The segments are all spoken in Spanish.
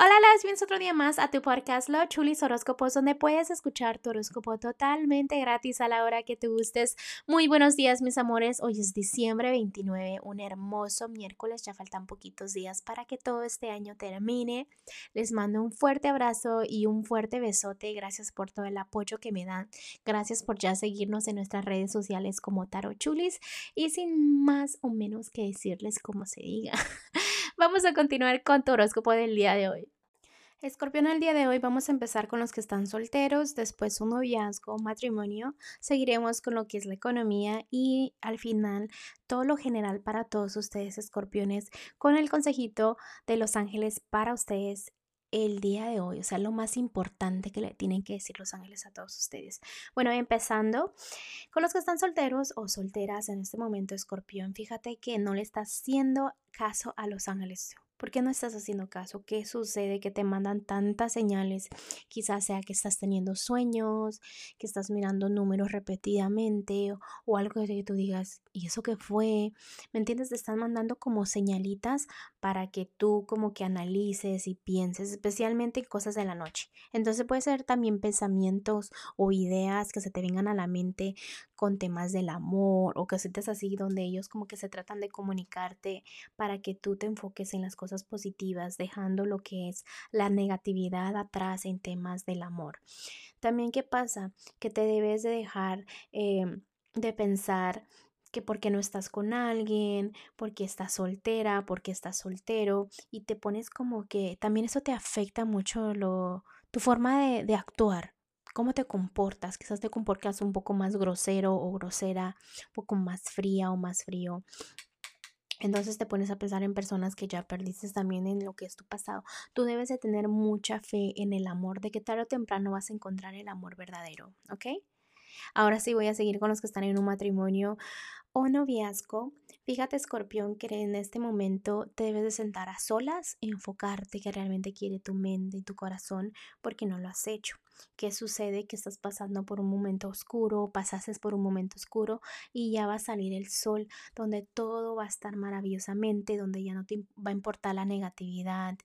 Hola, las bienvenidos otro día más a tu podcast Lo Chulis Horóscopos, donde puedes escuchar tu horóscopo totalmente gratis a la hora que te gustes. Muy buenos días, mis amores. Hoy es diciembre 29, un hermoso miércoles. Ya faltan poquitos días para que todo este año termine. Les mando un fuerte abrazo y un fuerte besote. Gracias por todo el apoyo que me dan. Gracias por ya seguirnos en nuestras redes sociales como Taro Chulis. Y sin más o menos que decirles como se diga. Vamos a continuar con tu horóscopo del día de hoy. Escorpión, el día de hoy vamos a empezar con los que están solteros, después un noviazgo, matrimonio, seguiremos con lo que es la economía y al final todo lo general para todos ustedes, escorpiones, con el consejito de los ángeles para ustedes el día de hoy, o sea, lo más importante que le tienen que decir los ángeles a todos ustedes. Bueno, empezando con los que están solteros o solteras en este momento, escorpión, fíjate que no le estás haciendo caso a los ángeles ¿Por qué no estás haciendo caso? ¿Qué sucede? Que te mandan tantas señales. Quizás sea que estás teniendo sueños, que estás mirando números repetidamente o, algo que tú digas, ¿y eso qué fue? ¿Me entiendes? Te están mandando como señalitas para que tú como que analices y pienses, especialmente en cosas de la noche. Entonces puede ser también pensamientos o ideas que se te vengan a la mente con temas del amor o sientes así donde ellos como que se tratan de comunicarte para que tú te enfoques en las cosas positivas, dejando lo que es la negatividad atrás en temas del amor. También, ¿qué pasa? Que te debes de dejar em, de pensar que porque no estás con alguien, porque estás soltera, porque estás soltero y te pones como que también eso te afecta mucho lo, tu forma de, de actuar, cómo te comportas, quizás te comportas un poco más grosero o grosera, un poco más fría o más frío. Entonces te pones a pensar en personas que ya perdiste también en lo que es tu pasado. Tú debes de tener mucha fe en el amor, de que tarde o temprano vas a encontrar el amor verdadero, ¿ok? Ahora sí voy a seguir con los que están en un matrimonio o noviazgo. Fíjate, escorpión, que en este momento te debes de sentar a solas, enfocarte que realmente quiere tu mente y tu corazón, porque no lo has hecho. ¿Qué sucede? Que estás pasando por un momento oscuro, pasaste por un momento oscuro y ya va a salir el sol, donde todo va a estar maravillosamente, donde ya no te va a importar la negatividad,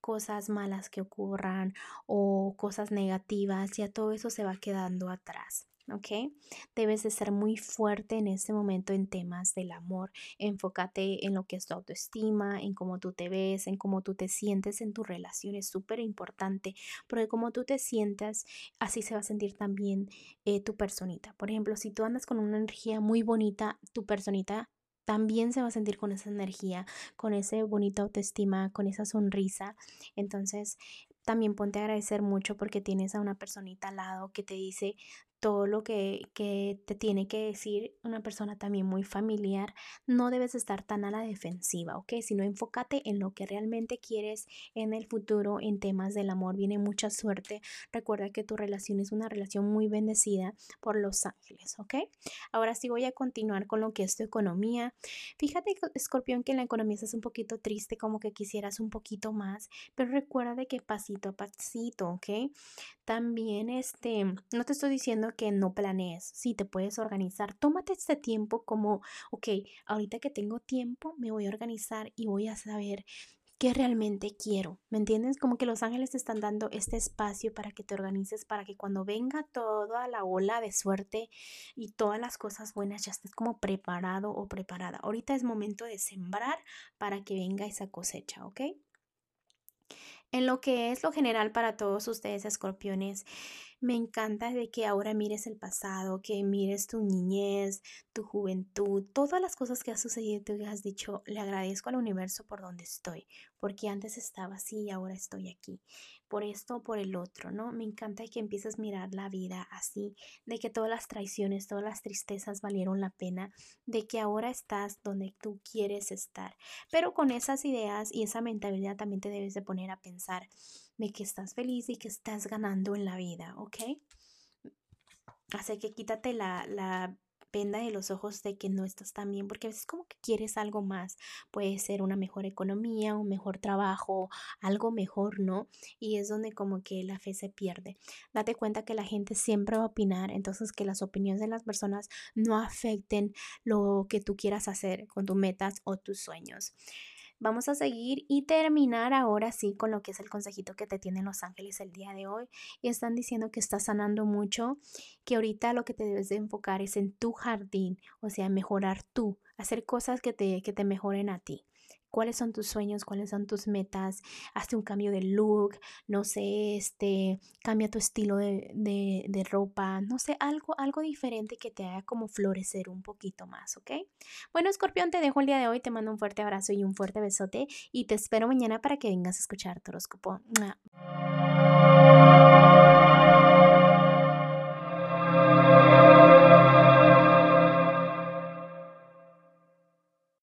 cosas malas que ocurran o cosas negativas, ya todo eso se va quedando atrás. ¿Ok? Debes de ser muy fuerte en este momento en temas del amor. Enfócate en lo que es tu autoestima, en cómo tú te ves, en cómo tú te sientes en tu relación. Es súper importante porque como tú te sientas, así se va a sentir también eh, tu personita. Por ejemplo, si tú andas con una energía muy bonita, tu personita también se va a sentir con esa energía, con ese bonita autoestima, con esa sonrisa. Entonces, también ponte a agradecer mucho porque tienes a una personita al lado que te dice todo lo que, te tiene que decir una persona también muy familiar, no debes estar tan a la defensiva, ¿ok? Sino enfócate en lo que realmente quieres en el futuro, en temas del amor. Viene mucha suerte. Recuerda que tu relación es una relación muy bendecida por los ángeles, ¿ok? Ahora sí voy a continuar con lo que es tu economía. Fíjate, escorpión, que en la economía estás un poquito triste, como que quisieras un poquito más, pero recuerda que pasito a pasito, ¿ok? También, este, no te estoy diciendo que no planees, sí te puedes organizar. Tómate este tiempo como, ok, ahorita que tengo tiempo, me voy a organizar y voy a saber qué realmente quiero. ¿Me entiendes? Como que los ángeles te están dando este espacio para que te organices, para que cuando venga toda la ola de suerte y todas las cosas buenas ya estés como preparado o preparada. Ahorita es momento de sembrar para que venga esa cosecha, ¿ok? En lo que es lo general para todos ustedes, escorpiones, me encanta de que ahora mires el pasado, que mires tu niñez, tu juventud, todas las cosas que has sucedido, tú has dicho, le agradezco al universo por donde estoy, porque antes estaba así y ahora estoy aquí por esto o por el otro, ¿no? Me encanta que empieces a mirar la vida así, de que todas las traiciones, todas las tristezas valieron la pena, de que ahora estás donde tú quieres estar. Pero con esas ideas y esa mentalidad también te debes de poner a pensar de que estás feliz y que estás ganando en la vida, ¿ok? Así que quítate la, la penda de los ojos de que no estás tan bien, porque a veces como que quieres algo más, puede ser una mejor economía, un mejor trabajo, algo mejor, ¿no? Y es donde como que la fe se pierde. Date cuenta que la gente siempre va a opinar, entonces que las opiniones de las personas no afecten lo que tú quieras hacer con tus metas o tus sueños. Vamos a seguir y terminar ahora sí con lo que es el consejito que te tienen los ángeles el día de hoy. Y están diciendo que estás sanando mucho, que ahorita lo que te debes de enfocar es en tu jardín, o sea, mejorar tú, hacer cosas que te, que te mejoren a ti cuáles son tus sueños, cuáles son tus metas, hazte un cambio de look, no sé, este, cambia tu estilo de, de, ropa, no sé, algo, algo diferente que te haga como florecer un poquito más, ¿ok? Bueno, escorpión, te dejo el día de hoy, te mando un fuerte abrazo y un fuerte besote y te espero mañana para que vengas a escuchar tu horóscopo.